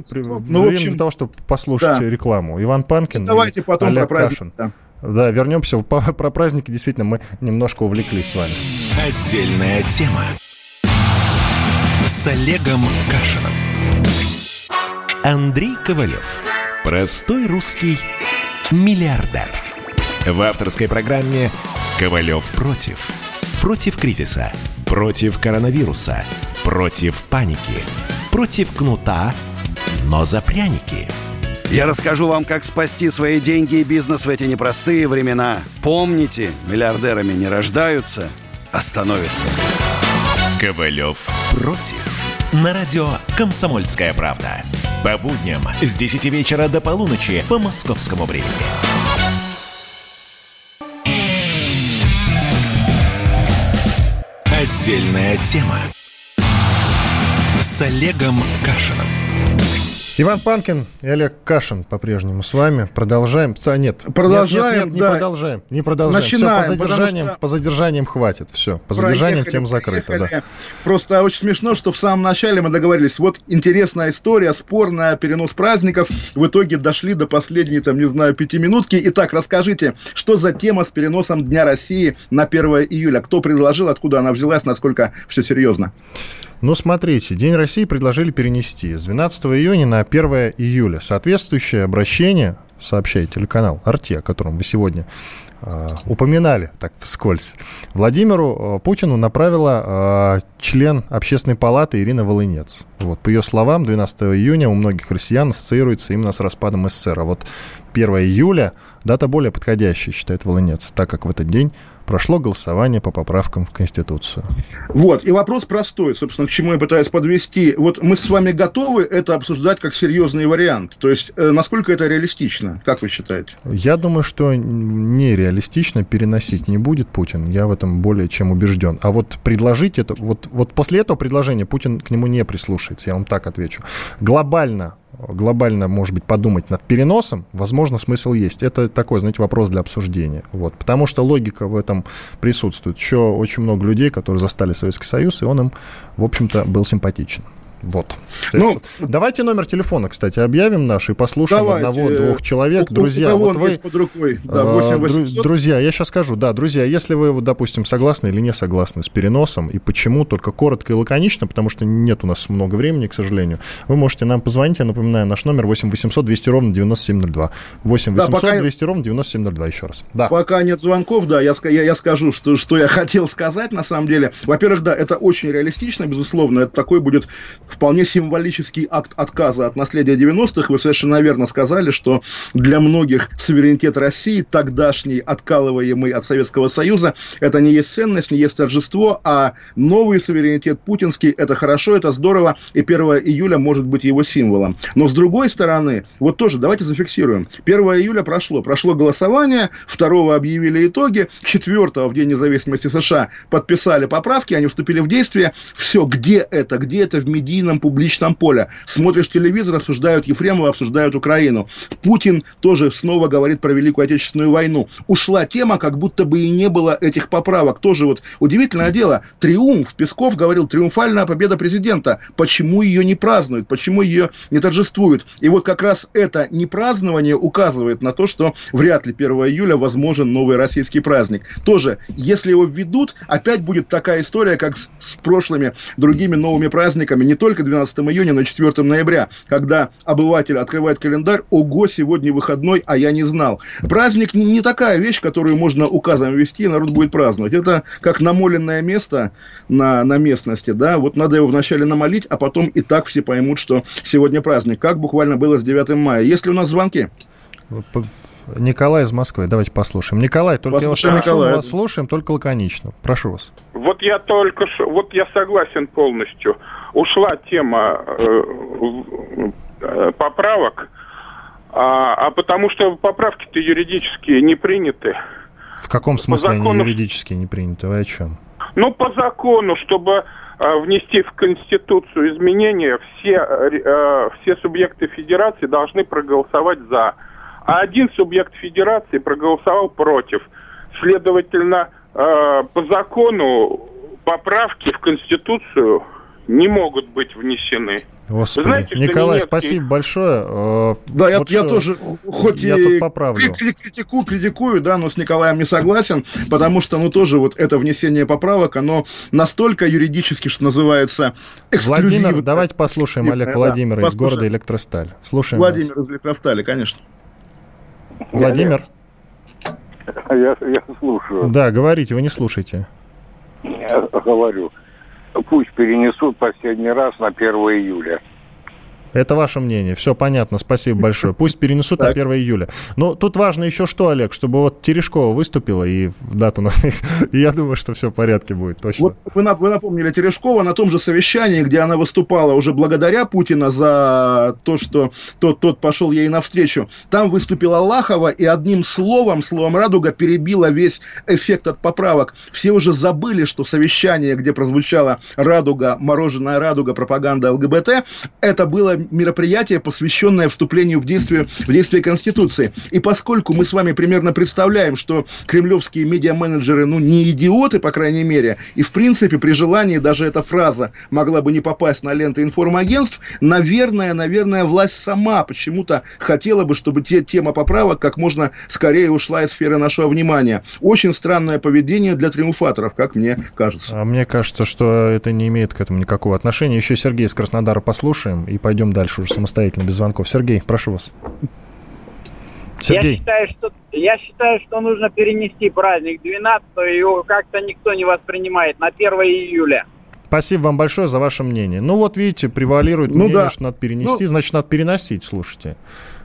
ну, время общем, для того, чтобы послушать да. рекламу. Иван Панкин и Давайте потом Олег про Кашин. Да. Да, вернемся про праздники. Действительно, мы немножко увлеклись с вами. Отдельная тема с Олегом Кашином. Андрей Ковалев. Простой русский миллиардер. В авторской программе «Ковалев против». Против кризиса, против коронавируса, против паники, против кнута, но за пряники – я расскажу вам, как спасти свои деньги и бизнес в эти непростые времена. Помните, миллиардерами не рождаются, а становятся. Ковалев против. На радио «Комсомольская правда». По будням с 10 вечера до полуночи по московскому времени. Отдельная тема с Олегом Кашином. Иван Панкин и Олег Кашин по-прежнему с вами. Продолжаем. А, нет, продолжаем, нет, нет, нет, да. не продолжаем. Не продолжаем. Начинаем, Все, по задержаниям, что... по задержаниям хватит. Все, по задержаниям тем закрыто. Да. Просто очень смешно, что в самом начале мы договорились, вот интересная история, спорная, перенос праздников. В итоге дошли до последней, там, не знаю, пятиминутки. Итак, расскажите, что за тема с переносом Дня России на 1 июля? Кто предложил, откуда она взялась, насколько все серьезно? Ну, смотрите, День России предложили перенести с 12 июня на 1 июля. Соответствующее обращение, сообщает телеканал «Арти», о котором вы сегодня э, упоминали, так вскользь, Владимиру э, Путину направила э, член Общественной палаты Ирина Волынец. Вот, по ее словам, 12 июня у многих россиян ассоциируется именно с распадом СССР. А вот 1 июля дата более подходящая, считает Волынец, так как в этот день прошло голосование по поправкам в Конституцию. Вот, и вопрос простой, собственно, к чему я пытаюсь подвести. Вот мы с вами готовы это обсуждать как серьезный вариант? То есть, э, насколько это реалистично, как вы считаете? Я думаю, что нереалистично переносить не будет Путин. Я в этом более чем убежден. А вот предложить это, вот, вот после этого предложения Путин к нему не прислушается, я вам так отвечу. Глобально глобально, может быть, подумать над переносом, возможно, смысл есть. Это такой, знаете, вопрос для обсуждения. Вот. Потому что логика в этом присутствует. Еще очень много людей, которые застали Советский Союз, и он им, в общем-то, был симпатичен. Вот. Ну, Давайте номер телефона, кстати, объявим наш и послушаем одного-двух человек. У, друзья, у вот вы... под рукой. Да, 8 друзья, я сейчас скажу. Да, друзья, если вы, допустим, согласны или не согласны с переносом, и почему, только коротко и лаконично, потому что нет у нас много времени, к сожалению, вы можете нам позвонить. Я напоминаю, наш номер 8 800 200 ровно 9702. 8 800 да, 200 ровно 9702 еще раз. Да. Пока нет звонков, да, я, я, я скажу, что, что я (laughs) хотел сказать на самом деле. Во-первых, да, это очень реалистично, безусловно. Это такой будет вполне символический акт отказа от наследия 90-х. Вы совершенно верно сказали, что для многих суверенитет России, тогдашний, откалываемый от Советского Союза, это не есть ценность, не есть торжество, а новый суверенитет путинский, это хорошо, это здорово, и 1 июля может быть его символом. Но с другой стороны, вот тоже давайте зафиксируем. 1 июля прошло, прошло голосование, 2 объявили итоги, 4 в День независимости США подписали поправки, они вступили в действие. Все, где это? Где это в медийном публичном поле? Смотришь телевизор, обсуждают Ефремова, обсуждают Украину. Путин тоже снова говорит про Великую Отечественную войну. Ушла тема, как будто бы и не было этих поправок. Тоже вот удивительное дело. Триумф. Песков говорил, триумфальная победа президента. Почему ее не празднуют? Почему ее не торжествуют? И вот как раз это непразднование указывает на то, что вряд ли 1 июля возможен новый российский праздник. Тоже, если его введут, опять будет такая история, как с, с прошлыми другими новыми праздниками. Не только 12 июня, но и 4 ноября, когда обыватель открывает календарь, ого, сегодня выходной, а я не знал. Праздник не, не такая вещь, которую можно указом ввести, и народ будет праздновать. Это как намоленное место на, на местности, да, вот надо его вначале намолить, а потом и так все поймут, что сегодня праздник, как буквально было с 9 мая. Есть ли у нас звонки? Николай из Москвы. Давайте послушаем. Николай, только послушаем, я вас, Николай. вас слушаем, только лаконично. Прошу вас. Вот я только вот я согласен полностью. Ушла тема э, э, поправок, а, а потому что поправки-то юридически не приняты. В каком смысле закону... они юридически не приняты? Вы о чем? Ну, по закону, чтобы э, внести в Конституцию изменения, все, все субъекты федерации должны проголосовать за а один субъект федерации проголосовал против. Следовательно, по закону поправки в Конституцию не могут быть внесены. Господи. знаете, Николай, немецкий... спасибо большое. Э, да, вот я, я тоже, хоть я и критикую, критикую, да, но с Николаем не согласен, потому что, ну, тоже вот это внесение поправок, оно настолько юридически, что называется, Владимир, давайте послушаем Олег да, Владимира из города Электросталь. Слушаем Владимир вас. из Электростали, конечно. Владимир? Я, я слушаю. Да, говорите, вы не слушаете. Я говорю. Пусть перенесут последний раз на 1 июля. Это ваше мнение. Все понятно. Спасибо большое. Пусть перенесут на 1 июля. Но тут важно еще что, Олег, чтобы вот Терешкова выступила и дату... (laughs) Я думаю, что все в порядке будет, точно. Вот вы, вы напомнили Терешкова на том же совещании, где она выступала уже благодаря Путина за то, что тот, тот пошел ей навстречу. Там выступила Лахова и одним словом, словом «Радуга» перебила весь эффект от поправок. Все уже забыли, что совещание, где прозвучала «Радуга», «Мороженая радуга», пропаганда ЛГБТ, это было мероприятие, посвященное вступлению в действие, в действие Конституции. И поскольку мы с вами примерно представляем, что кремлевские медиа-менеджеры, ну, не идиоты, по крайней мере, и, в принципе, при желании даже эта фраза могла бы не попасть на ленты информагентств, наверное, наверное, власть сама почему-то хотела бы, чтобы те, тема поправок как можно скорее ушла из сферы нашего внимания. Очень странное поведение для триумфаторов, как мне кажется. А мне кажется, что это не имеет к этому никакого отношения. Еще Сергей из Краснодара послушаем и пойдем дальше уже самостоятельно, без звонков. Сергей, прошу вас. Сергей. Я считаю, что, я считаю, что нужно перенести праздник 12 его как-то никто не воспринимает на 1 июля. Спасибо вам большое за ваше мнение. Ну вот видите, превалирует ну, мнение, да. что надо перенести, ну, значит, надо переносить, слушайте.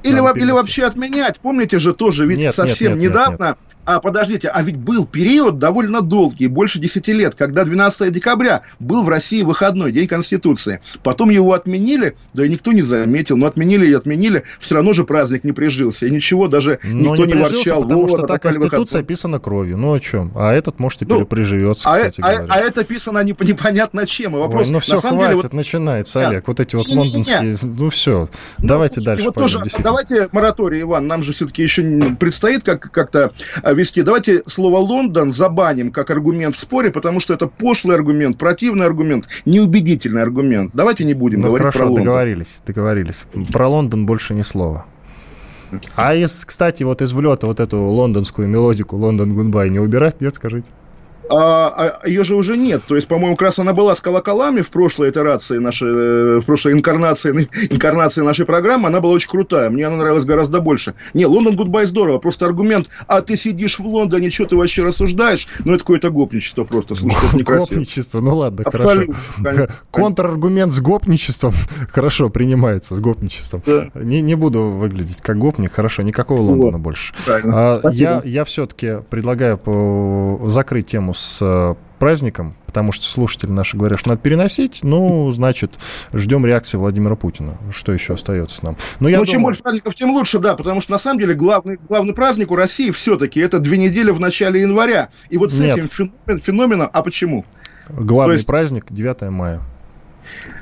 Или, или вообще отменять. Помните же тоже, ведь нет, совсем нет, нет, недавно нет, нет а подождите, а ведь был период довольно долгий, больше 10 лет, когда 12 декабря был в России выходной, День Конституции. Потом его отменили, да и никто не заметил, но отменили и отменили, все равно же праздник не прижился. И ничего, даже но никто не, не ворчал. Потому вот, что та Конституция выходной. писана кровью. Ну о чем? А этот, может, и ну, приживется, а, кстати а, говоря. А, а это писано не, непонятно чем. И вопрос, Ой, ну все, хватит, деле, вот... начинается, Олег. Вот эти вот не, лондонские... Не, не. Ну все, ну, давайте дальше вот пойдем. Тоже, давайте мораторий, Иван, нам же все-таки еще предстоит как- как-то вести. Давайте слово «Лондон» забаним как аргумент в споре, потому что это пошлый аргумент, противный аргумент, неубедительный аргумент. Давайте не будем ну, говорить хорошо, про Лондон. договорились, договорились. Про Лондон больше ни слова. А из, кстати, вот из влета вот эту лондонскую мелодику «London Goodbye» не убирать, нет, скажите? А, а ее же уже нет. То есть, по-моему, как раз она была с колоколами в прошлой итерации нашей, э, в прошлой инкарнации, (laughs) инкарнации нашей программы, она была очень крутая. Мне она нравилась гораздо больше. Не, London Goodbye здорово, просто аргумент, а ты сидишь в Лондоне, что ты вообще рассуждаешь? Ну, это какое-то гопничество просто, слушай, это некрасиво. Гопничество, ну ладно, хорошо. (laughs) Контраргумент с гопничеством (laughs) хорошо принимается, с гопничеством. Не, не буду выглядеть как гопник, хорошо, никакого Лондона больше. А, я, я все-таки предлагаю закрыть тему с э, праздником, потому что слушатели наши говорят, что надо переносить, ну, значит, ждем реакции Владимира Путина. Что еще остается нам? Но ну, я ну, думаю... чем больше праздников, тем лучше, да, потому что, на самом деле, главный, главный праздник у России все-таки это две недели в начале января. И вот с Нет. этим феномен, феноменом... А почему? Главный есть... праздник 9 мая.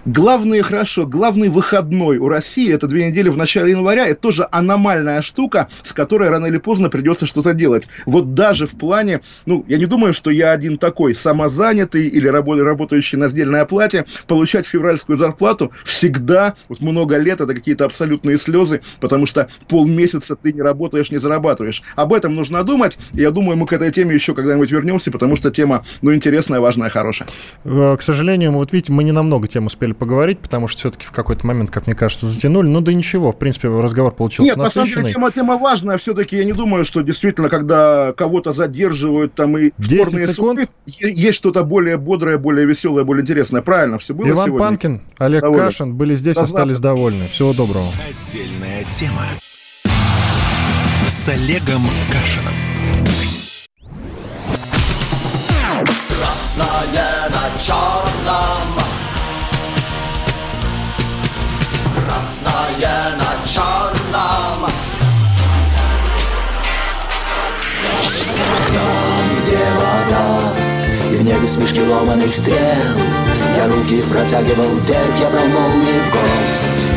Главный, хорошо, главный выходной у России, это две недели в начале января, это тоже аномальная штука, с которой рано или поздно придется что-то делать. Вот даже в плане, ну, я не думаю, что я один такой, самозанятый или работающий на сдельной оплате, получать февральскую зарплату всегда, вот много лет, это какие-то абсолютные слезы, потому что полмесяца ты не работаешь, не зарабатываешь. Об этом нужно думать, и я думаю, мы к этой теме еще когда-нибудь вернемся, потому что тема, ну, интересная, важная, хорошая. Э, к сожалению, вот видите, мы не намного тем успели поговорить, потому что все-таки в какой-то момент, как мне кажется, затянули. Ну да ничего, в принципе, разговор получился Нет, насыщенный. на самом деле тема, тема важная. Все-таки я не думаю, что действительно, когда кого-то задерживают там и 10 секунд. Суды, есть что-то более бодрое, более веселое, более интересное. Правильно, все было Иван сегодня. Панкин, Олег Доволен. Кашин были здесь, да, остались довольны. Всего доброго. Отдельная тема с Олегом Кашином. Красное на черном на черном. Там, где вода, и в небе смешки ломаных стрел, Я руки протягивал вверх, я брал молнии в гость.